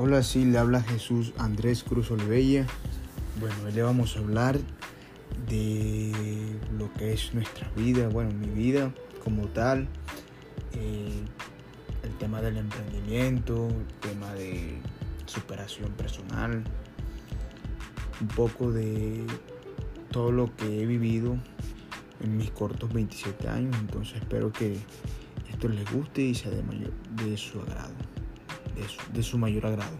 Hola, sí, le habla Jesús Andrés Cruz Olivella. Bueno, hoy le vamos a hablar de lo que es nuestra vida, bueno, mi vida como tal, eh, el tema del emprendimiento, el tema de superación personal, un poco de todo lo que he vivido en mis cortos 27 años, entonces espero que esto les guste y sea de, mayor, de su agrado, de su, mayor agrado.